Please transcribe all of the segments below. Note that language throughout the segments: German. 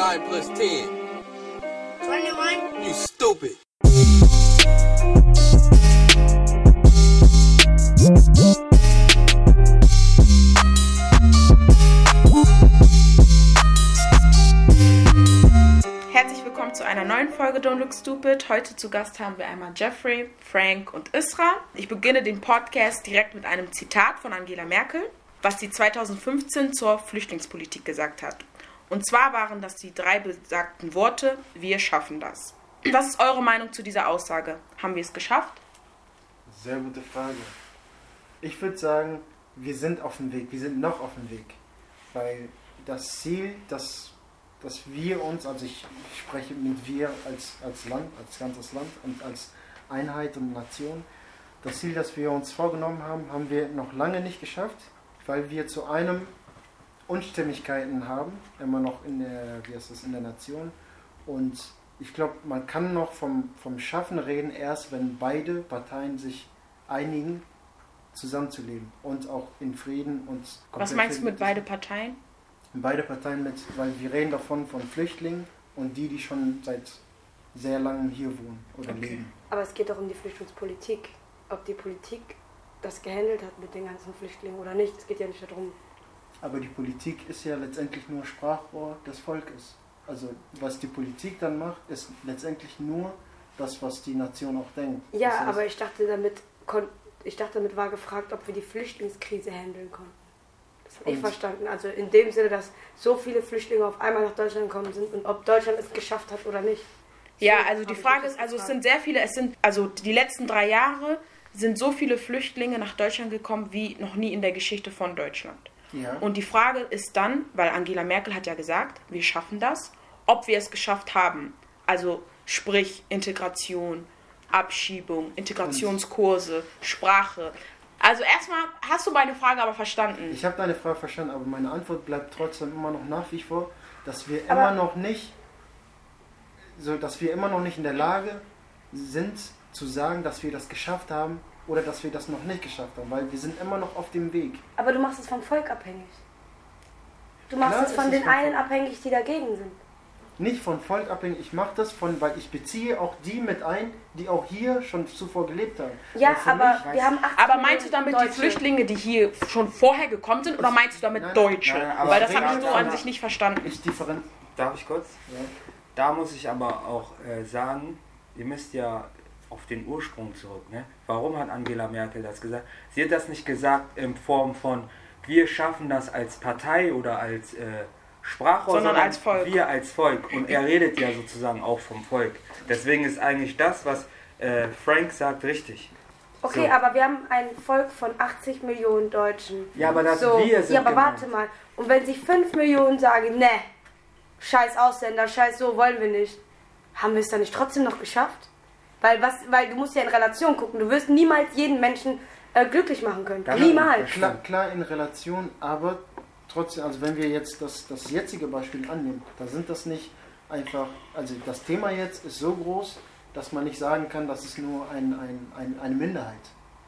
9 plus 10? 21. You stupid. Herzlich willkommen zu einer neuen Folge Don't Look Stupid. Heute zu Gast haben wir einmal Jeffrey, Frank und Isra. Ich beginne den Podcast direkt mit einem Zitat von Angela Merkel, was sie 2015 zur Flüchtlingspolitik gesagt hat. Und zwar waren das die drei besagten Worte, wir schaffen das. Was ist eure Meinung zu dieser Aussage? Haben wir es geschafft? Sehr gute Frage. Ich würde sagen, wir sind auf dem Weg, wir sind noch auf dem Weg. Weil das Ziel, das, dass wir uns, also ich spreche mit wir als, als Land, als ganzes Land und als Einheit und Nation, das Ziel, das wir uns vorgenommen haben, haben wir noch lange nicht geschafft, weil wir zu einem Unstimmigkeiten haben, immer noch in der, wie heißt das, in der Nation. Und ich glaube, man kann noch vom, vom Schaffen reden, erst wenn beide Parteien sich einigen, zusammenzuleben und auch in Frieden und Was meinst du mit beide Parteien? Beide Parteien mit, weil wir reden davon von Flüchtlingen und die, die schon seit sehr langem hier wohnen oder Okay. leben. Aber es geht doch um die Flüchtlingspolitik. Ob die Politik das gehandelt hat mit den ganzen Flüchtlingen oder nicht. Es geht ja nicht darum. Aber die Politik ist ja letztendlich nur Sprachrohr des Volkes. Also was die Politik dann macht, ist letztendlich nur das, was die Nation auch denkt. Ja, das heißt, aber ich dachte damit, kon ich dachte damit war gefragt, ob wir die Flüchtlingskrise handeln konnten. Das habe ich verstanden. Also in dem Sinne, dass so viele Flüchtlinge auf einmal nach Deutschland gekommen sind und ob Deutschland es geschafft hat oder nicht. Ja, So also die Frage ist, also es sind sehr viele, es sind, also die letzten drei Jahre sind so viele Flüchtlinge nach Deutschland gekommen wie noch nie in der Geschichte von Deutschland. Ja, Und die Frage ist dann, weil Angela Merkel hat ja gesagt, wir schaffen das, ob wir es geschafft haben. Also sprich Integration, Abschiebung, Integrationskurse, Sprache. Also erstmal hast du meine Frage aber verstanden. ich habe deine Frage verstanden, aber meine Antwort bleibt trotzdem immer noch nach wie vor, dass wir Aber- immer noch nicht, so dass wir immer noch nicht in der Lage sind zu sagen, dass wir das geschafft haben oder dass wir das noch nicht geschafft haben, weil wir sind immer noch auf dem Weg. Aber du machst es vom Volk abhängig. Du machst Klar es von es den einen abhängig, die dagegen sind. nicht von Volk abhängig. Ich mache das von, weil ich beziehe auch die mit ein, die auch hier schon zuvor gelebt haben. Ja, aber mich- wir haben 80 aber meinst du damit die Deutsche. Flüchtlinge, die hier schon vorher gekommen sind, oder meinst du damit Nein, Deutsche? nein, aber Weil das habe ich so an sich nicht verstanden. Ich differenz. Darf ich kurz? Ja. Da muss ich aber auch äh, sagen, ihr müsst ja auf den Ursprung zurück. Ne? Warum hat Angela Merkel das gesagt? Sie hat das nicht gesagt in Form von, wir schaffen das als Partei oder als äh, Sprachrohr, Sondern als Volk. wir als Volk. Und er redet ja sozusagen auch vom Volk. Deswegen ist eigentlich das, was äh, Frank sagt, richtig. Okay, So. aber wir haben ein Volk von 80 Millionen Deutschen. Ja, aber das so, wir sind ja, aber gemeint. warte mal. Und wenn sich 5 Millionen sagen, ne, scheiß Ausländer, scheiß so, wollen wir nicht, haben wir es dann nicht trotzdem noch geschafft? Weil, was, weil du musst ja in Relation gucken. Du wirst niemals jeden Menschen äh, glücklich machen können. Ja, niemals. Klar, klar in Relation, aber trotzdem, also wenn wir jetzt das, das jetzige Beispiel annehmen, da sind das nicht einfach, also das Thema jetzt ist so groß, dass man nicht sagen kann, das ist nur ein, ein, ein, eine Minderheit.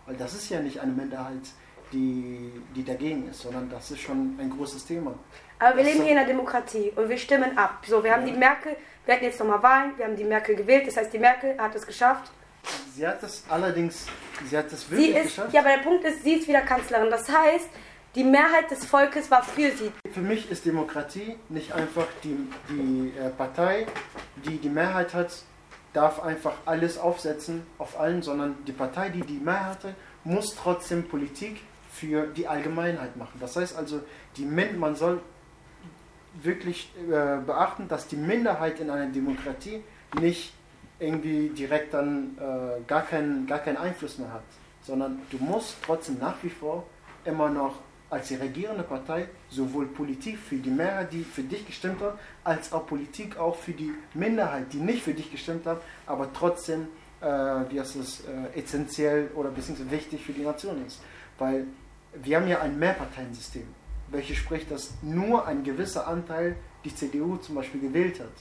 Weil das ist ja nicht eine Minderheit, die, die dagegen ist, sondern das ist schon ein großes Thema. Aber wir Das leben hier in einer Demokratie und wir stimmen ab. So, wir haben Ja. die Merkel, wir hatten jetzt nochmal Wahlen, wir haben die Merkel gewählt. Das heißt, die Merkel hat es geschafft. Sie hat es allerdings, sie hat es Sie wirklich ist, geschafft. ja, aber der Punkt ist, sie ist wieder Kanzlerin. Das heißt, die Mehrheit des Volkes war für sie. Für mich ist Demokratie nicht einfach die, die äh, Partei, die die Mehrheit hat, darf einfach alles aufsetzen auf allen, sondern die Partei, die die Mehrheit hat, muss trotzdem Politik für die Allgemeinheit machen. Das heißt also, die Min man soll wirklich äh, beachten, dass die Minderheit in einer Demokratie nicht irgendwie direkt dann äh, gar, keinen, gar keinen Einfluss mehr hat, sondern du musst trotzdem nach wie vor immer noch als die regierende Partei sowohl Politik für die Mehrheit, die für dich gestimmt hat, als auch Politik auch für die Minderheit, die nicht für dich gestimmt hat, aber trotzdem, äh, wie heißt es, äh, essentiell oder beziehungsweise wichtig für die Nation ist. Weil wir haben ja ein Mehrparteiensystem, welches spricht, dass nur ein gewisser Anteil die CDU zum Beispiel gewählt hat.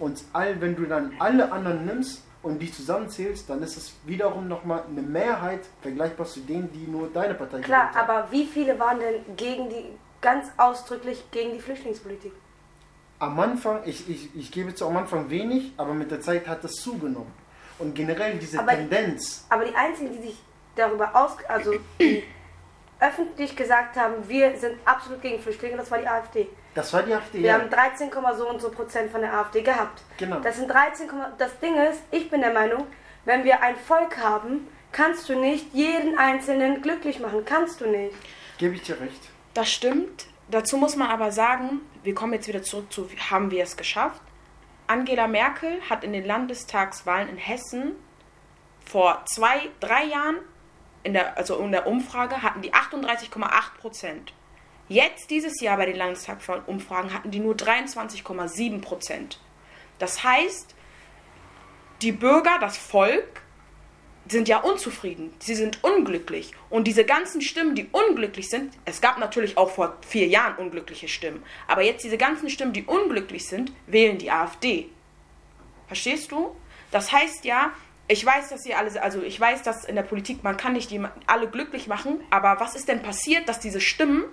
Und all, wenn du dann alle anderen nimmst und die zusammenzählst, dann ist es wiederum nochmal eine Mehrheit vergleichbar zu denen, die nur deine Partei Klar, gewählt haben. aber wie viele waren denn gegen die, ganz ausdrücklich gegen die Flüchtlingspolitik? am Anfang, ich, ich, ich gebe zu am Anfang wenig, aber mit der Zeit hat das zugenommen. Und generell diese Aber- Tendenz, Aber die einzigen, die sich darüber aus, also die öffentlich gesagt haben, wir sind absolut gegen Flüchtlinge, das war die AfD. das war die AfD. Wir ja. haben 13, so und so Prozent von der AfD gehabt. Genau. Das sind 13, das Ding ist, ich bin der Meinung, wenn wir ein Volk haben, kannst du nicht jeden Einzelnen glücklich machen. Kannst du nicht. Gebe ich dir recht. Das stimmt. Dazu muss man aber sagen, wir kommen jetzt wieder zurück zu, haben wir es geschafft? Angela Merkel hat in den Landestagswahlen in Hessen vor zwei, drei Jahren, in der, also in der Umfrage, hatten die 38,8 Prozent. Jetzt, dieses Jahr bei den Landestagsumfragen, hatten die nur 23,7 Prozent. Das heißt, die Bürger, das Volk, sind ja unzufrieden. Sie sind unglücklich. Und diese ganzen Stimmen, die unglücklich sind, es gab natürlich auch vor vier Jahren unglückliche Stimmen, aber jetzt diese ganzen Stimmen, die unglücklich sind, wählen die AfD. Verstehst du? Das heißt ja, ich weiß, dass ihr alle, also ich weiß, dass in der Politik man kann nicht alle glücklich machen, aber was ist denn passiert, dass diese Stimmen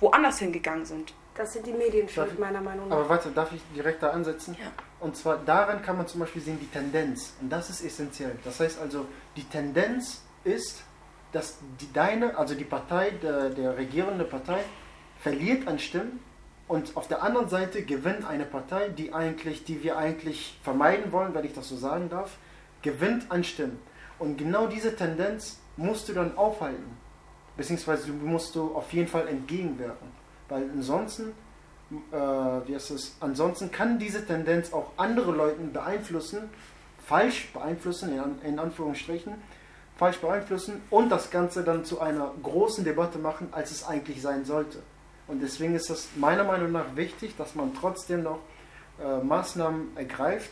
woanders hingegangen sind? Das sind die Medien schuld, ich- meiner Meinung nach. Aber warte, darf ich direkt da ansetzen? Ja. Und zwar daran kann man zum Beispiel sehen, die Tendenz. Und das ist essentiell. Das heißt also, die Tendenz ist, dass die deine, also die Partei, der, der regierende Partei, verliert an Stimmen und auf der anderen Seite gewinnt eine Partei, die eigentlich, die wir eigentlich vermeiden wollen, wenn ich das so sagen darf, gewinnt an Stimmen. Und genau diese Tendenz musst du dann aufhalten. Beziehungsweise du musst du auf jeden Fall entgegenwirken. Weil ansonsten äh, wie heißt es, ansonsten kann diese Tendenz auch andere Leute beeinflussen, falsch beeinflussen, in, in Anführungsstrichen, falsch beeinflussen und das Ganze dann zu einer großen Debatte machen, als es eigentlich sein sollte. Und deswegen ist es meiner Meinung nach wichtig, dass man trotzdem noch äh, Maßnahmen ergreift,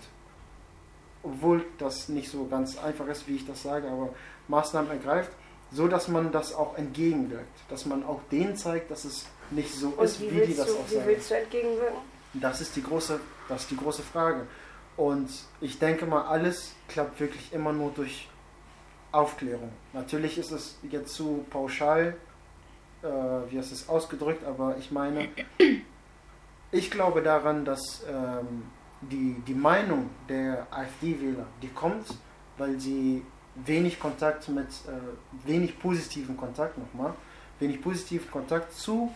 obwohl das nicht so ganz einfach ist, wie ich das sage, aber Maßnahmen ergreift, so dass man das auch entgegenwirkt, dass man auch denen zeigt, dass es nicht so Und ist, wie wie die das du, auch wie sagen. willst du entgegenwirken? Das ist die große, das ist die große Frage. Und ich denke mal, alles klappt wirklich immer nur durch Aufklärung. Natürlich ist es jetzt zu pauschal, äh, wie hast es ausgedrückt, aber ich meine, ich glaube daran, dass ähm, die, die Meinung der AfD-Wähler, die kommt, weil sie wenig Kontakt mit, äh, wenig positiven Kontakt nochmal, wenig positiven Kontakt zu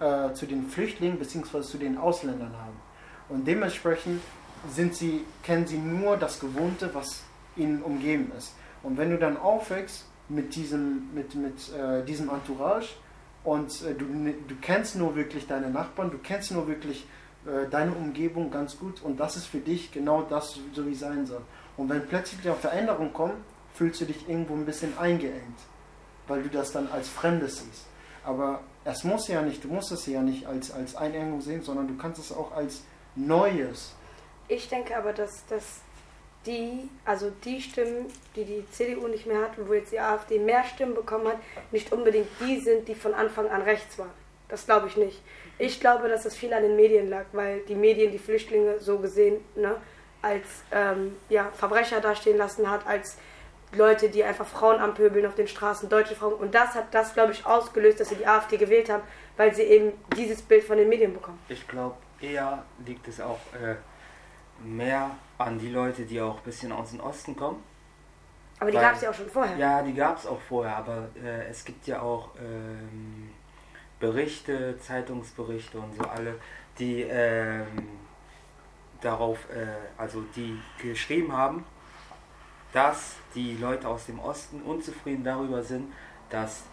äh, zu den Flüchtlingen bzw. zu den Ausländern haben. Und dementsprechend sind sie, kennen sie nur das Gewohnte, was ihnen umgeben ist. Und wenn du dann aufwächst mit diesem, mit, mit, äh, diesem Entourage und äh, du, du kennst nur wirklich deine Nachbarn, du kennst nur wirklich deine Umgebung ganz gut und das ist für dich genau das, so wie es sein soll. Und wenn plötzlich eine Veränderung kommt, fühlst du dich irgendwo ein bisschen eingeengt, weil du das dann als Fremdes siehst. Aber es muss ja nicht, du musst es ja nicht als, als Einengung sehen, sondern du kannst es auch als Neues. Ich denke aber, dass, dass die, also die Stimmen, die die CDU nicht mehr hat und wo jetzt die AfD mehr Stimmen bekommen hat, nicht unbedingt die sind, die von Anfang an rechts waren. Das glaube ich nicht. Ich glaube, dass das viel an den Medien lag, weil die Medien die Flüchtlinge so gesehen ne, als ähm, ja, Verbrecher dastehen lassen hat, als Leute, die einfach Frauen anpöbeln auf den Straßen, deutsche Frauen. Und das hat das, glaube ich, ausgelöst, dass sie die AfD gewählt haben, weil sie eben dieses Bild von den Medien bekommen. Ich glaube, eher liegt es auch äh, mehr an die Leute, die auch ein bisschen aus dem Osten kommen. Aber die gab es ja auch schon vorher. Ja, die gab es auch vorher, aber äh, es gibt ja auch ähm, Berichte, Zeitungsberichte und so alle, die ähm, darauf, äh, also die geschrieben haben, dass die Leute aus dem Osten unzufrieden darüber sind, dass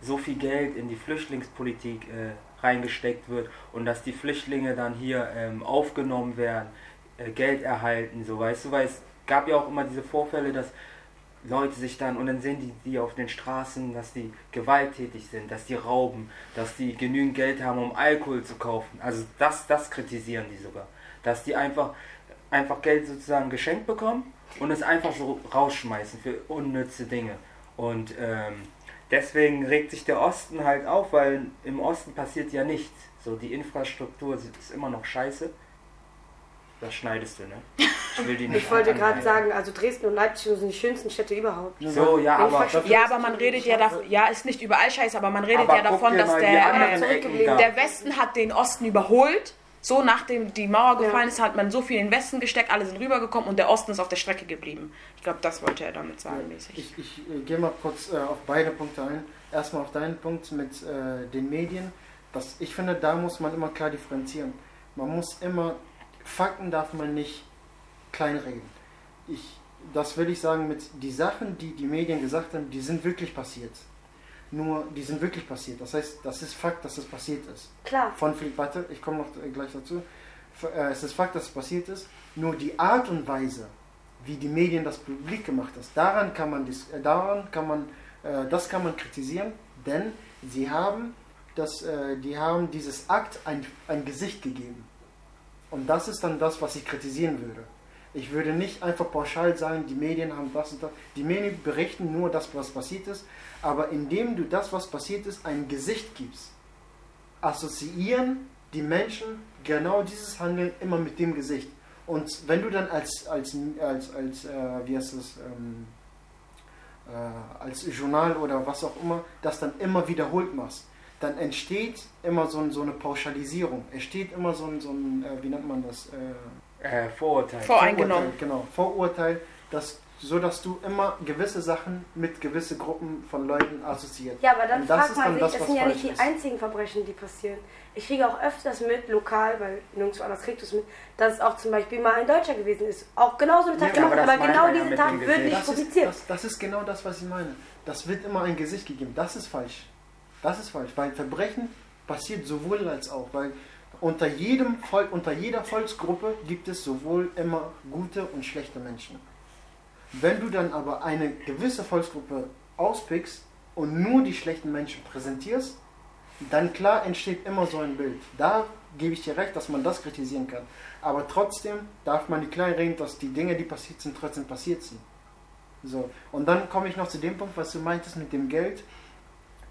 so viel Geld in die Flüchtlingspolitik äh, reingesteckt wird und dass die Flüchtlinge dann hier ähm, aufgenommen werden, äh, Geld erhalten, so weißt du, weil es gab ja auch immer diese Vorfälle, dass Leute sich dann und dann sehen die die auf den Straßen, dass die gewalttätig sind, dass die rauben, dass die genügend Geld haben, um Alkohol zu kaufen. Also das, das kritisieren die sogar, dass die einfach einfach Geld sozusagen geschenkt bekommen und es einfach so rausschmeißen für unnütze Dinge. Und ähm, deswegen regt sich der Osten halt auf, weil im Osten passiert ja nichts. So die Infrastruktur ist immer noch scheiße. Das schneidest du, ne? Ich will die nicht Ich wollte gerade anheimen. sagen, also Dresden und Leipzig sind die schönsten Städte überhaupt. So, ja, aber Ja, aber man redet ja davon, ja, ist nicht überall scheiße, aber man redet Aber ja davon, dass der, äh, da. der Westen hat den Osten überholt So, nachdem die Mauer Ja. gefallen ist, hat man so viel in den Westen gesteckt, alle sind rübergekommen und der Osten ist auf der Strecke geblieben. Ich glaube, das wollte er damit sagen, mäßig. Ich, ich äh, gehe mal kurz äh, auf beide Punkte ein. Erstmal auf deinen Punkt mit äh, den Medien. Das, ich finde, da muss man immer klar differenzieren. Man muss immer, Fakten darf man nicht kleinreden. Ich, das will ich sagen mit, die Sachen, die die Medien gesagt haben, die sind wirklich passiert. Nur, die sind wirklich passiert. Das heißt, das ist Fakt, dass es passiert ist. Klar. Von Flick, warte, ich komme noch äh, gleich dazu. Äh, Es ist Fakt, dass es passiert ist. Nur die Art und Weise, wie die Medien das publik gemacht haben, daran kann man, äh, daran kann man, das kann man kritisieren, denn sie haben, das, die haben dieses Akt ein, ein Gesicht gegeben. Und das ist dann das, was ich kritisieren würde. Ich würde nicht einfach pauschal sagen, die Medien haben das und das. Die Medien berichten nur das, was passiert ist. Aber indem du das, was passiert ist, ein Gesicht gibst, assoziieren die Menschen genau dieses Handeln immer mit dem Gesicht. Und wenn du dann als, als, als, als äh, wie heißt es, ähm, äh, als Journal oder was auch immer, das dann immer wiederholt machst, dann entsteht immer so, ein, so eine Pauschalisierung. Es steht immer so ein, so ein äh, wie nennt man das? Äh, Äh, Vorurteil. Vor- Voreingenommen. Vorurteil, Genau, Vorurteil, das, so dass du immer gewisse Sachen mit gewisse Gruppen von Leuten assoziierst. Ja, aber dann Und das fragt ist man dann sich, das, was sind ja nicht die ist. einzigen Verbrechen, die passieren. Ich kriege auch öfters mit, lokal, weil nirgendwo anders kriegt es mit, dass es auch zum Beispiel mal ein Deutscher gewesen ist. Auch genauso eine Tat Ja, gemacht, aber das aber genau diese Tat wird nicht Das publiziert. das, das ist genau das, was ich meine. Das wird immer ein Gesicht gegeben. Das ist falsch. Das ist falsch, weil Verbrechen passiert sowohl als auch, weil unter jedem Volk, unter jeder Volksgruppe gibt es sowohl immer gute und schlechte Menschen. Wenn du dann aber eine gewisse Volksgruppe auspickst und nur die schlechten Menschen präsentierst, dann klar entsteht immer so ein Bild. Da gebe ich dir recht, dass man das kritisieren kann. Aber trotzdem darf man nicht kleinreden, dass die Dinge, die passiert sind, trotzdem passiert sind. So, und dann komme ich noch zu dem Punkt, was du meintest mit dem Geld.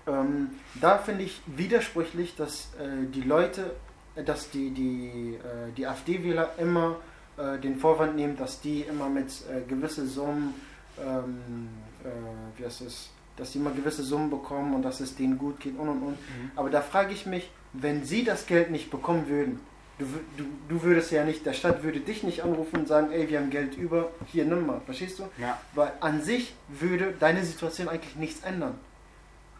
Ähm, da finde ich widersprüchlich, dass äh, die Leute, äh, dass die, die, äh, die AfD-Wähler immer äh, den Vorwand nehmen, dass die immer mit äh, gewisse Summen, ähm, äh, wie heißt es, dass die immer gewisse Summen bekommen und dass es denen gut geht und und und. Mhm. Aber da frage ich mich, wenn sie das Geld nicht bekommen würden, du, du, du würdest ja nicht, der Stadt würde dich nicht anrufen und sagen, ey, wir haben Geld über, hier nimm mal, verstehst du? Ja. Weil an sich würde deine Situation eigentlich nichts ändern.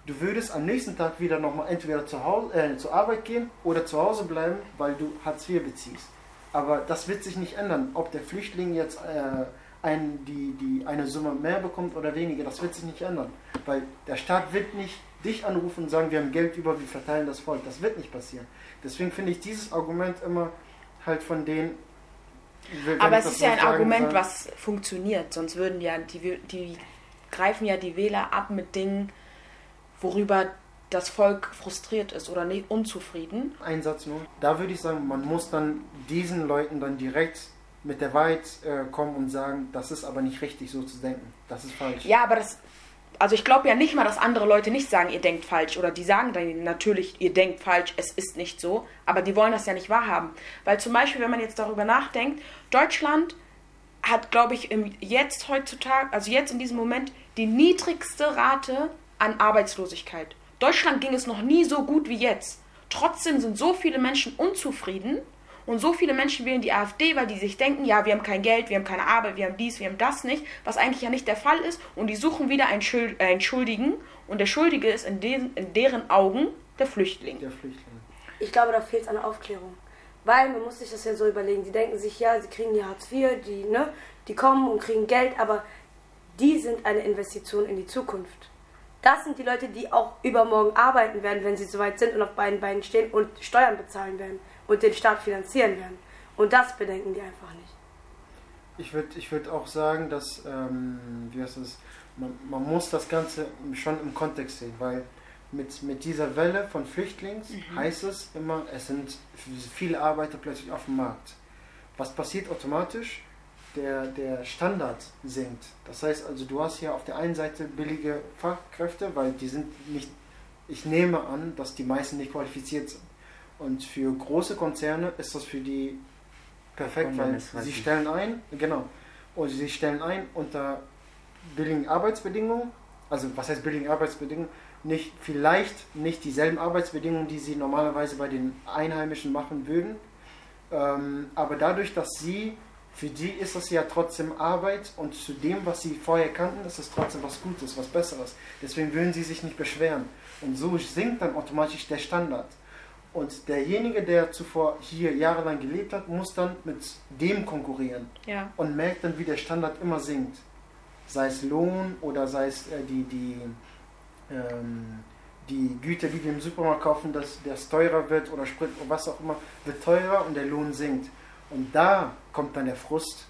Du würdest am nächsten Tag wieder nochmal entweder zu Hause, äh, zur Arbeit gehen oder zu Hause bleiben, weil du Hartz IV beziehst. Aber das wird sich nicht ändern. Ob der Flüchtling jetzt äh, ein, die, die eine Summe mehr bekommt oder weniger, das wird sich nicht ändern. Weil der Staat wird nicht dich anrufen und sagen, wir haben Geld über, wir verteilen das Volk. Das wird nicht passieren. Deswegen finde ich dieses Argument immer halt von denen. Aber es ist ja ein sagen Argument, was funktioniert. Sonst würden ja die, die greifen ja die Wähler ab mit Dingen, worüber das Volk frustriert ist oder nicht unzufrieden. Ein Satz nur. Da würde ich sagen, man muss dann diesen Leuten dann direkt mit der Wahrheit äh, kommen und sagen, das ist aber nicht richtig, so zu denken. Das ist falsch. Ja, aber das. Also ich glaube ja nicht mal, dass andere Leute nicht sagen, ihr denkt falsch. Oder die sagen dann natürlich, ihr denkt falsch, es ist nicht so. Aber die wollen das ja nicht wahrhaben. Weil zum Beispiel, wenn man jetzt darüber nachdenkt, Deutschland hat, glaube ich, im, jetzt heutzutage, also jetzt in diesem Moment, die niedrigste Rate an Arbeitslosigkeit. Deutschland ging es noch nie so gut wie jetzt. Trotzdem sind so viele Menschen unzufrieden und so viele Menschen wählen die AfD, weil die sich denken, ja, wir haben kein Geld, wir haben keine Arbeit, wir haben dies, wir haben das nicht, was eigentlich ja nicht der Fall ist. Und die suchen wieder einen, Schuld, äh, einen Schuldigen und der Schuldige ist in, den, in deren Augen der Flüchtling. Der Flüchtling. Ich glaube, da fehlt es an Aufklärung. Weil man muss sich das ja so überlegen. Die denken sich, ja, sie kriegen die Hartz IV, die, ne, die kommen und kriegen Geld, aber die sind eine Investition in die Zukunft. Das sind die Leute, die auch übermorgen arbeiten werden, wenn sie soweit sind und auf beiden Beinen stehen und Steuern bezahlen werden und den Staat finanzieren werden. Und das bedenken die einfach nicht. Ich würde ich würd auch sagen, dass, ähm, wie heißt es, man, man muss das Ganze schon im Kontext sehen, weil mit, mit dieser Welle von Flüchtlings heißt es immer, es sind viele Arbeiter plötzlich auf dem Markt. Was passiert automatisch? Der, der Standard sinkt. Das heißt also, du hast hier auf der einen Seite billige Fachkräfte, weil die sind nicht, ich nehme an, dass die meisten nicht qualifiziert sind. Und für große Konzerne ist das für die perfekt, weil sie stellen ein, genau, und sie stellen ein unter billigen Arbeitsbedingungen, also was heißt billigen Arbeitsbedingungen? Nicht, vielleicht nicht dieselben Arbeitsbedingungen, die sie normalerweise bei den Einheimischen machen würden, Ähm, aber dadurch, dass sie, für die ist das ja trotzdem Arbeit und zu dem, was sie vorher kannten, ist es trotzdem was Gutes, was Besseres. Deswegen würden sie sich nicht beschweren. Und so sinkt dann automatisch der Standard. Und derjenige, der zuvor hier jahrelang gelebt hat, muss dann mit dem konkurrieren Ja. und merkt dann, wie der Standard immer sinkt. Sei es Lohn oder sei es äh, die, die, ähm, die Güter, die wir im Supermarkt kaufen, dass das teurer wird oder Sprit oder was auch immer, wird teurer und der Lohn sinkt. Und da kommt dann der Frust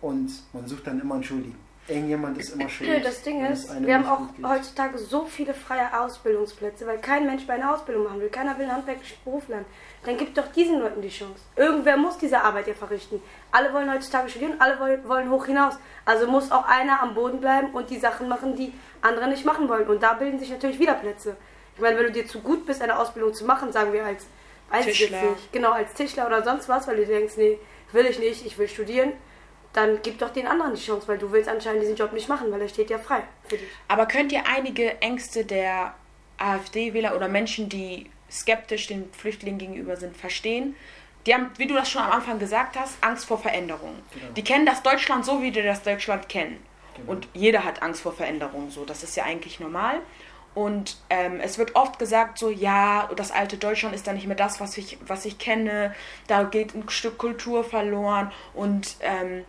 und man sucht dann immer einen Schuldigen. Irgendjemand ist immer schuld. Das Ding ist, wir haben auch heutzutage so viele freie Ausbildungsplätze, weil kein Mensch bei einer Ausbildung machen will. Keiner will einen handwerklichen Beruf lernen. Dann gibt doch diesen Leuten die Chance. Irgendwer muss diese Arbeit ja verrichten. Alle wollen heutzutage studieren, alle woll- wollen hoch hinaus. Also muss auch einer am Boden bleiben und die Sachen machen, die andere nicht machen wollen. Und da bilden sich natürlich wieder Plätze. Ich meine, wenn du dir zu gut bist, eine Ausbildung zu machen, sagen wir als, jetzt Tischler. genau, als Tischler oder sonst was, weil du denkst, nee, will ich nicht, ich will studieren, dann gib doch den anderen die Chance, weil du willst anscheinend diesen Job nicht machen, weil er steht ja frei für dich. Aber könnt ihr einige Ängste der AfD-Wähler oder Menschen, die skeptisch den Flüchtlingen gegenüber sind, verstehen? Die haben, wie du das schon am Anfang gesagt hast, Angst vor Veränderungen. Genau. Die kennen das Deutschland so, wie die das Deutschland kennen. Genau. Und jeder hat Angst vor Veränderungen, so. Das ist ja eigentlich normal. Und ähm, es wird oft gesagt, so, ja, das alte Deutschland ist da nicht mehr das, was ich, was ich kenne. Da geht ein Stück Kultur verloren. Und ähm,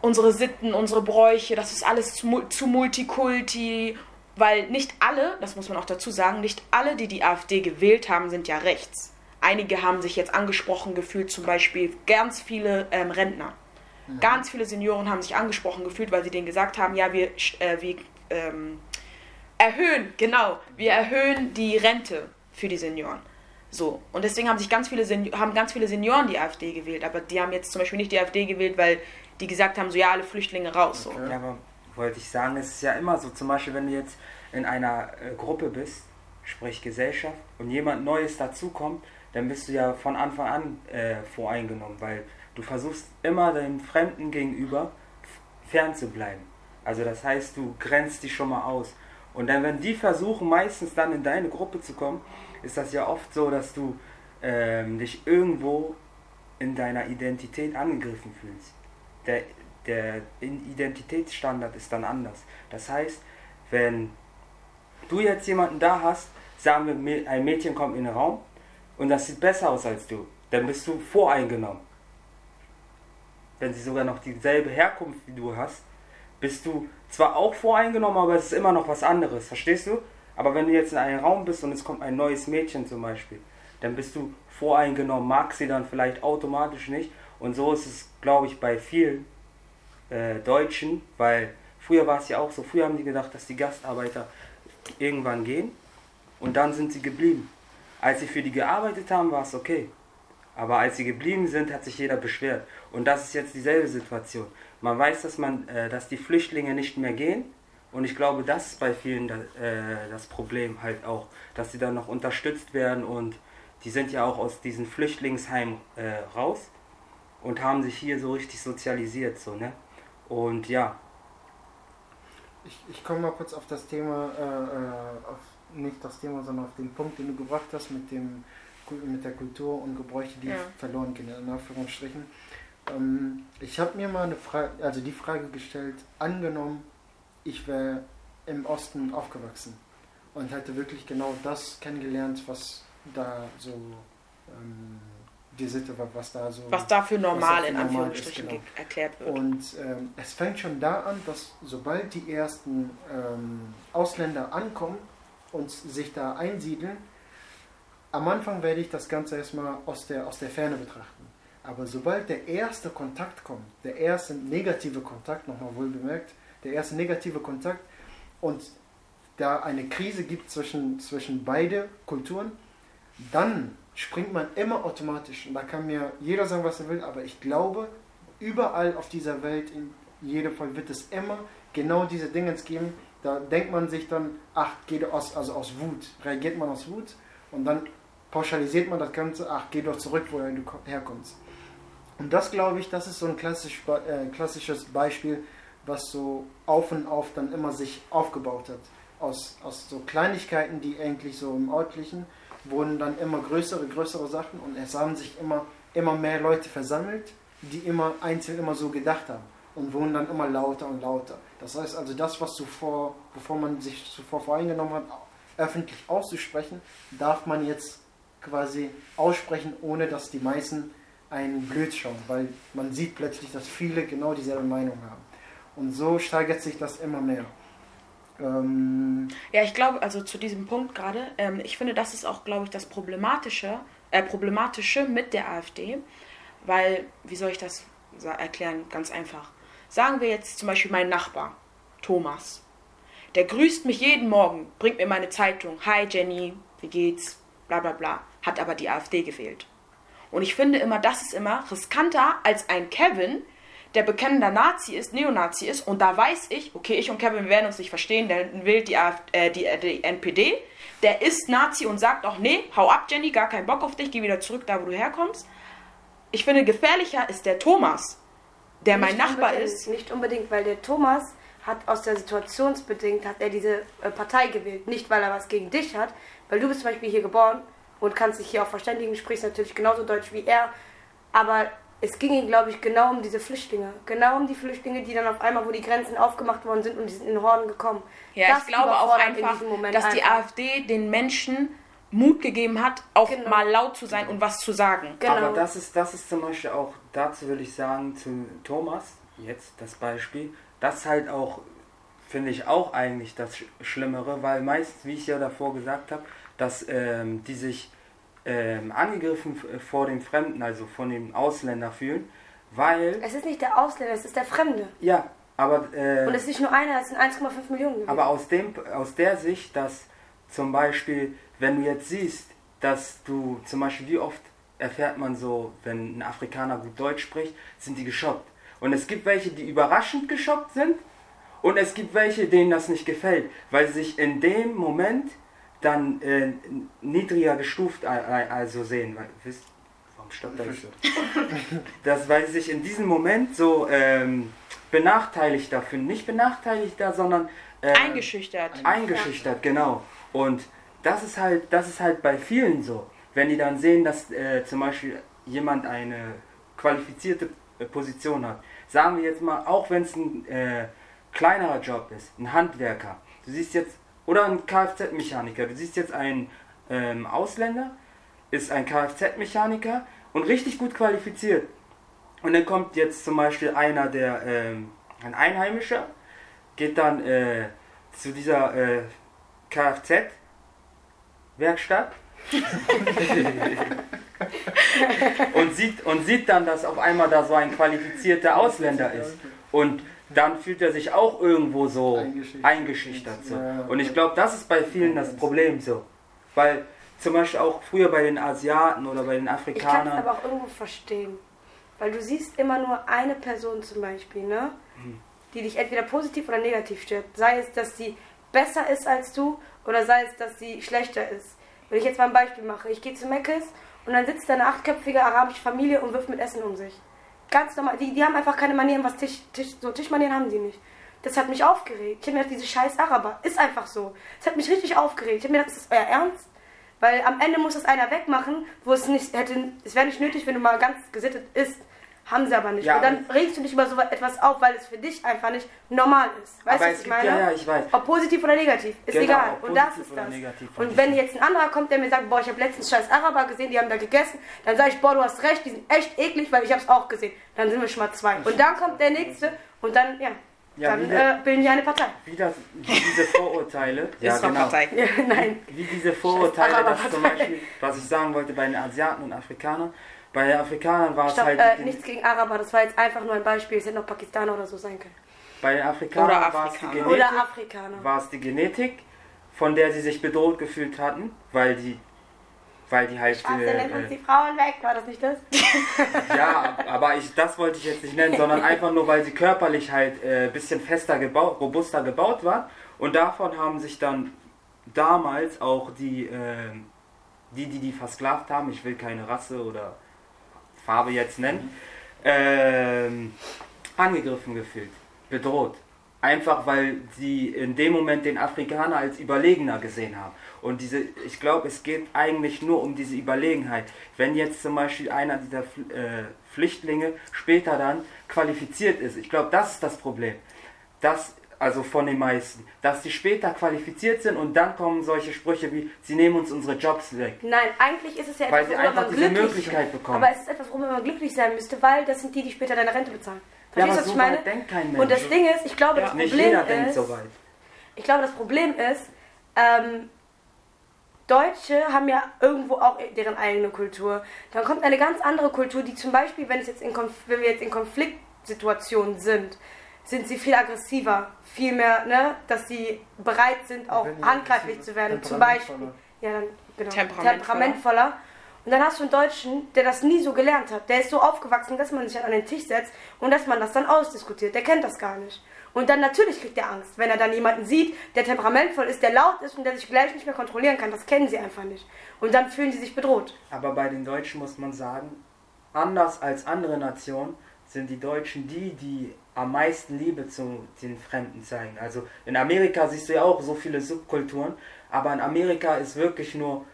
unsere Sitten, unsere Bräuche, das ist alles zu, zu multikulti, weil nicht alle, das muss man auch dazu sagen, nicht alle, die die AfD gewählt haben, sind ja rechts. Einige haben sich jetzt angesprochen gefühlt, zum Beispiel ganz viele ähm, Rentner. Ganz viele Senioren haben sich angesprochen gefühlt, weil sie denen gesagt haben, ja, wir, äh, wir ähm, erhöhen, genau, wir erhöhen die Rente für die Senioren. So, und deswegen haben sich ganz viele, Sen haben ganz viele Senioren die AfD gewählt, aber die haben jetzt zum Beispiel nicht die AfD gewählt, weil die gesagt haben, so ja, alle Flüchtlinge raus. So. Ja, aber wollte ich sagen, es ist ja immer so, zum Beispiel, wenn du jetzt in einer äh, Gruppe bist, sprich Gesellschaft, und jemand Neues dazukommt, dann bist du ja von Anfang an äh, voreingenommen, weil du versuchst immer deinem Fremden gegenüber fern zu bleiben. Also das heißt, du grenzt dich schon mal aus. Und dann, wenn die versuchen, meistens dann in deine Gruppe zu kommen, ist das ja oft so, dass du ähm, dich irgendwo in deiner Identität angegriffen fühlst. Der, der Identitätsstandard ist dann anders. Das heißt, wenn du jetzt jemanden da hast, sagen wir, ein Mädchen kommt in den Raum und das sieht besser aus als du, dann bist du voreingenommen. Wenn sie sogar noch dieselbe Herkunft wie du hast, bist du zwar auch voreingenommen, aber es ist immer noch was anderes, verstehst du? Aber wenn du jetzt in einem Raum bist und es kommt ein neues Mädchen zum Beispiel, dann bist du voreingenommen, magst sie dann vielleicht automatisch nicht. Und so ist es, glaube ich, bei vielen äh, Deutschen, weil früher war es ja auch so, früher haben die gedacht, dass die Gastarbeiter irgendwann gehen und dann sind sie geblieben. Als sie für die gearbeitet haben, war es okay. Aber als sie geblieben sind, hat sich jeder beschwert. Und das ist jetzt dieselbe Situation. Man weiß, dass, man, äh, dass die Flüchtlinge nicht mehr gehen. Und ich glaube, das ist bei vielen da, äh, das Problem halt auch, dass sie dann noch unterstützt werden. Und die sind ja auch aus diesen Flüchtlingsheimen äh, raus und haben sich hier so richtig sozialisiert. So, ne? Und ja, Ich, ich komme mal kurz auf das Thema, äh, äh, auf, nicht das Thema, sondern auf den Punkt, den du gebracht hast mit, dem, mit der Kultur und Gebräuche, die Ja. verloren gehen, in Anführungsstrichen. Ähm, ich habe mir mal eine Frage, also die Frage gestellt, angenommen, ich wäre im Osten aufgewachsen und hätte wirklich genau das kennengelernt, was da so ähm, die Sitte war, was da so... Was dafür normal dafür in Anführungsstrichen ist, genau. ge- erklärt wird. Und ähm, es fängt schon da an, dass sobald die ersten ähm, Ausländer ankommen und sich da einsiedeln, am Anfang werde ich das Ganze erstmal aus der, aus der Ferne betrachten. Aber sobald der erste Kontakt kommt, der erste negative Kontakt, nochmal wohl bemerkt, der erste negative Kontakt und da eine Krise gibt zwischen, zwischen beide Kulturen, dann springt man immer automatisch. Und da kann mir jeder sagen, was er will, aber ich glaube, überall auf dieser Welt, in jedem Fall wird es immer genau diese Dingens geben. Da denkt man sich dann, ach, geht aus, also aus Wut, reagiert man aus Wut und dann pauschalisiert man das Ganze, ach, geh doch zurück, woher du ko- herkommst. Und das glaube ich, das ist so ein klassisch, äh, klassisches Beispiel, was so auf und auf dann immer sich aufgebaut hat. Aus, aus so Kleinigkeiten, die eigentlich so im Örtlichen wurden dann immer größere, größere Sachen und es haben sich immer, immer mehr Leute versammelt, die immer einzeln immer so gedacht haben und wurden dann immer lauter und lauter. Das heißt also, das, was zuvor, bevor man sich zuvor voreingenommen hat, öffentlich auszusprechen, darf man jetzt quasi aussprechen, ohne dass die meisten einen blöd schauen, weil man sieht plötzlich, dass viele genau dieselbe Meinung haben. Und so steigert sich das immer mehr. Ähm, Ja, ich glaube, also zu diesem Punkt gerade, ähm, ich finde, das ist auch, glaube ich, das Problematische, äh, Problematische mit der AfD, weil, wie soll ich das erklären? Ganz einfach. Sagen wir jetzt zum Beispiel meinen Nachbar, Thomas. Der grüßt mich jeden Morgen, bringt mir meine Zeitung. Hi Jenny, wie geht's? Bla bla bla. Hat aber die AfD gewählt. Und ich finde immer, das ist immer riskanter als ein Kevin, der bekennender Nazi ist, Neonazi ist. Und da weiß ich, okay, ich und Kevin wir werden uns nicht verstehen, der wählt die, AfD, äh, die, äh, die NPD. Der ist Nazi und sagt auch, nee, hau ab Jenny, gar keinen Bock auf dich, geh wieder zurück da, wo du herkommst. Ich finde, gefährlicher ist der Thomas, der mein Nicht Nachbar unbedingt, ist. Nicht unbedingt, weil der Thomas hat aus der Situationsbedingt hat er diese äh, Partei gewählt. Nicht, weil er was gegen dich hat, weil du bist zum Beispiel hier geboren und kannst dich hier auch verständigen, sprichst natürlich genauso Deutsch wie er. Aber es ging ihm, glaube ich, genau um diese Flüchtlinge. Genau um die Flüchtlinge, die dann auf einmal, wo die Grenzen aufgemacht worden sind und die sind in Horden gekommen. Ja, Das ich glaube auch einfach, diesem Moment dass die einfach. AfD den Menschen Mut gegeben hat, auch Genau. mal laut zu sein und was zu sagen. Genau. Aber das ist, das ist zum Beispiel auch, dazu will ich sagen, zu Thomas, jetzt das Beispiel, das ist halt auch, finde ich auch eigentlich das Sch- Schlimmere, weil meistens, wie ich ja davor gesagt habe, dass ähm, die sich ähm, angegriffen f- vor dem Fremden, also von dem Ausländer fühlen, weil, Es ist nicht der Ausländer, es ist der Fremde. ja, aber, äh, Und es ist nicht nur einer, es sind 1,5 Millionen gewesen. aber aus, dem, aus der Sicht, dass zum Beispiel, wenn du jetzt siehst, dass du zum Beispiel, wie oft erfährt man so, wenn ein Afrikaner gut Deutsch spricht, sind die geschockt. Und es gibt welche, die überraschend geschockt sind und es gibt welche, denen das nicht gefällt, weil sie sich in dem Moment dann äh, niedriger gestuft also sehen. Weil, wisst, warum stoppt das so? Das, weil sie sich in diesem Moment so ähm, benachteiligter fühlen. Nicht benachteiligter, sondern ähm, Eingeschüchtert. eingeschüchtert, genau. Und das ist halt, das ist halt bei vielen so. Wenn die dann sehen, dass äh, zum Beispiel jemand eine qualifizierte äh, Position hat, sagen wir jetzt mal, auch wenn es ein äh, kleinerer Job ist, ein Handwerker, du siehst jetzt, oder ein Kfz-Mechaniker, du siehst jetzt einen ähm, Ausländer, ist ein Kfz-Mechaniker und richtig gut qualifiziert. Und dann kommt jetzt zum Beispiel einer, der, ähm, ein Einheimischer, geht dann äh, zu dieser äh, Kfz-Werkstatt und, sieht, und sieht dann, dass auf einmal da so ein qualifizierter Ausländer ist. Und dann fühlt er sich auch irgendwo so Eingeschüchtert. eingeschüchtert. So. Und ich glaube, das ist bei vielen das Problem so. Weil zum Beispiel auch früher bei den Asiaten oder bei den Ich kann es Afrikanern. aber auch irgendwo verstehen. Weil du siehst immer nur eine Person zum Beispiel, ne? Mhm. Die dich entweder positiv oder negativ stört. Sei es, dass sie besser ist als du oder sei es, dass sie schlechter ist. Wenn ich jetzt mal ein Beispiel mache. Ich gehe zu Meckes und dann sitzt da eine achtköpfige arabische Familie und wirft mit Essen um sich. Ganz normal. Die, die haben einfach keine Manieren, was Tisch, Tisch, so Tischmanieren haben die nicht. Das hat mich aufgeregt. Ich habe mir gedacht, diese scheiß Araber. Ist einfach so. Das hat mich richtig aufgeregt. Ich habe mir gedacht, ist das euer Ernst? Weil am Ende muss das einer wegmachen, wo es nicht hätte, es wäre nicht nötig, wenn du mal ganz gesittet isst. Haben sie aber nicht. Ja, und dann regst du dich über so etwas auf, weil es für dich einfach nicht normal ist. Weißt du, was ich meine? ja, ja, ich weiß. Ob positiv oder negativ, ist Genau, egal. Und das ist das. negativ, Und wenn jetzt ein anderer kommt, der mir sagt, boah, ich habe letztens scheiß Araber gesehen, die haben da gegessen, dann sage ich, boah, du hast recht, die sind echt eklig, weil ich habe es auch gesehen. Dann sind wir schon mal zwei. Und dann kommt der nächste und dann, ja, Ja, dann wie der- äh, bilden die eine Partei. Wie, das, wie diese Vorurteile. ja, genau. Partei. Ja, nein. Wie diese Vorurteile, dass zum. Beispiel, was ich sagen wollte bei den Asiaten und Afrikanern, bei den Afrikanern war es Stopp, halt. äh, nichts gegen Araber, das war jetzt einfach nur ein Beispiel. Es hätte noch Pakistaner oder so sein können. bei den Afrikanern Oder war es die. Genetik. Oder Afrikaner. war es die Genetik, von der sie sich bedroht gefühlt hatten, weil die, weil die halt, Schwarze nennt uns äh, die Frauen weg, war das nicht das? ja, aber ich, das wollte ich jetzt nicht nennen, sondern einfach nur, weil sie körperlich halt ein äh, bisschen fester gebaut, robuster gebaut waren und davon haben sich dann damals auch die, äh, die, die die versklavt haben, ich will keine Rasse oder Farbe jetzt nennen, ähm, angegriffen gefühlt, bedroht. Einfach weil sie in dem Moment den Afrikaner als Überlegener gesehen haben. Und diese, ich glaube, es geht eigentlich nur um diese Überlegenheit. Wenn jetzt zum Beispiel einer dieser äh, Flüchtlinge später dann qualifiziert ist, ich glaube, das ist das Problem. Das, also von den meisten, dass sie später qualifiziert sind und dann kommen solche Sprüche wie, sie nehmen uns unsere Jobs weg. Nein, eigentlich ist es ja Weil etwas, sie worüber einfach man diese glücklich Möglichkeit bekommen. Aber es ist etwas, worüber man glücklich sein müsste, weil das sind die, die später deine Rente bezahlen. Ja, Verstehst du, aber was so ich meine? weit denkt kein Mensch. Und das Ding ist, ich glaube, das Nicht Problem jeder ist, denkt so weit. ich glaube, das Problem ist, ähm, Deutsche haben ja irgendwo auch deren eigene Kultur. Dann kommt eine ganz andere Kultur, die zum Beispiel, wenn, es jetzt in Konf wenn wir jetzt in Konfliktsituationen sind, sind sie viel aggressiver, viel mehr, ne, dass sie bereit sind, auch handgreiflich zu werden. Zum Beispiel, temperamentvoller. ja, dann, genau, Temperamentvoller. temperamentvoller. Und dann hast du einen Deutschen, der das nie so gelernt hat. Der ist so aufgewachsen, dass man sich an den Tisch setzt und dass man das dann ausdiskutiert. Der kennt das gar nicht. Und dann natürlich kriegt er Angst, wenn er dann jemanden sieht, der temperamentvoll ist, der laut ist und der sich gleich nicht mehr kontrollieren kann. Das kennen sie einfach nicht. Und dann fühlen sie sich bedroht. Aber bei den Deutschen muss man sagen, anders als andere Nationen sind die Deutschen die, die am meisten Liebe zu den Fremden zeigen. Also in Amerika siehst du ja auch so viele Subkulturen, aber in Amerika ist wirklich nur,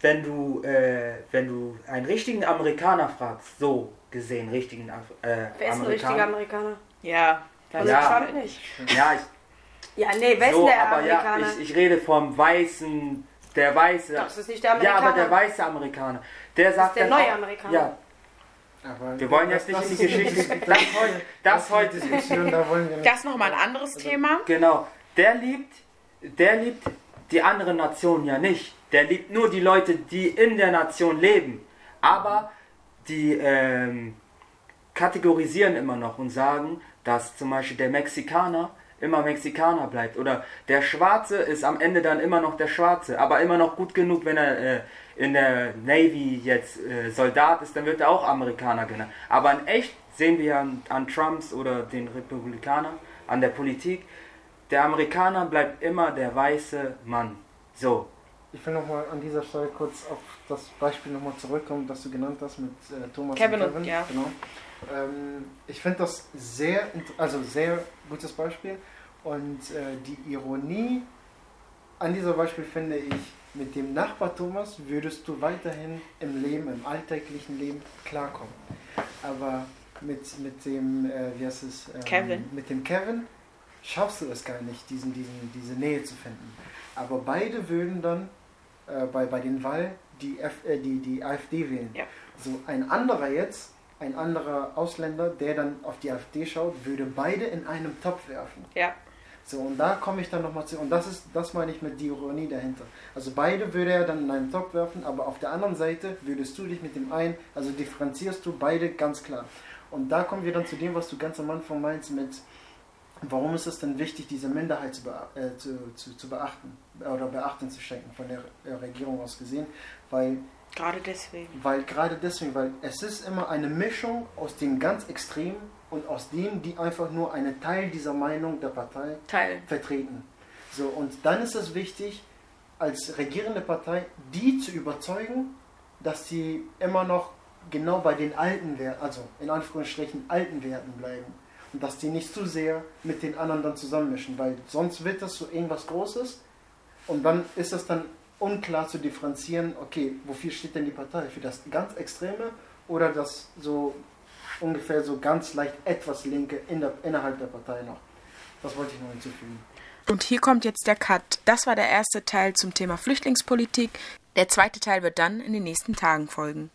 wenn du, äh, wenn du einen richtigen Amerikaner fragst, so gesehen, richtigen Af äh, Wer ist ein richtiger Amerikaner? Ja, das Ja. Trump nicht. Ja, ich, Ja, nee, wer ist so, der aber ja, Amerikaner? ich, ich rede vom weißen, der weiße. Doch, das ist nicht der ja, Amerikaner. aber der weiße Amerikaner. Der sagt der dann neue auch- Amerikaner. Ja, Aber wir wollen jetzt nicht in die Geschichte. Das heute, das heute da das ist nochmal ein anderes Thema. Genau. Der liebt, der liebt die andere Nation ja nicht. Der liebt nur die Leute, die in der Nation leben. Aber die ähm, kategorisieren immer noch und sagen, dass zum Beispiel der Mexikaner immer Mexikaner bleibt. Oder der Schwarze ist am Ende dann immer noch der Schwarze. Aber immer noch gut genug, wenn er äh, in der Navy jetzt äh, Soldat ist, dann wird er auch Amerikaner genannt. Aber in echt sehen wir an, an Trumps oder den Republikanern, an der Politik, der Amerikaner bleibt immer der weiße Mann. So. Ich will nochmal an dieser Stelle kurz auf das Beispiel nochmal zurückkommen, das du genannt hast mit äh, Thomas Kevin und und- Kevin. ja. Genau. Ähm, ich finde das sehr, also sehr gutes Beispiel und äh, die Ironie an dieser Beispiel finde ich, mit dem Nachbar Thomas würdest du weiterhin im Leben, im alltäglichen Leben klarkommen. Aber mit, mit dem, äh, wie heißt es? Ähm, Kevin. Mit dem Kevin schaffst du es gar nicht, diesen, diesen, diese Nähe zu finden. Aber beide würden dann äh, bei, bei den Wahlen die, F, äh, die, die AfD wählen. Ja. So ein anderer jetzt, ein anderer Ausländer, der dann auf die AfD schaut, würde beide in einem Topf werfen. Ja. So, und da komme ich dann nochmal zu. Und das ist, das meine ich mit die Ironie dahinter. Also beide würde er dann in einen Topf werfen, aber auf der anderen Seite würdest du dich mit dem einen, also differenzierst du beide ganz klar. Und da kommen wir dann zu dem, was du ganz am Anfang meinst mit, warum ist es denn wichtig, diese Minderheit zu, äh, zu, zu, zu beachten oder Beachtung zu schenken von der Regierung aus gesehen, weil Gerade deswegen. weil gerade deswegen, weil es ist immer eine Mischung aus den ganz Extremen und aus denen, die einfach nur einen Teil dieser Meinung der Partei Teil. vertreten. So, und dann ist es wichtig, als regierende Partei, die zu überzeugen, dass sie immer noch genau bei den alten Werten, also in Anführungsstrichen alten Werten bleiben. Und dass die nicht zu sehr mit den anderen dann zusammenmischen, weil sonst wird das so irgendwas Großes und dann ist es dann unklar zu differenzieren, okay, wofür steht denn die Partei? Für das ganz Extreme oder das so ungefähr so ganz leicht etwas Linke in der, innerhalb der Partei noch? Das wollte ich noch hinzufügen. Und hier kommt jetzt der Cut. Das war der erste Teil zum Thema Flüchtlingspolitik. Der zweite Teil wird dann in den nächsten Tagen folgen.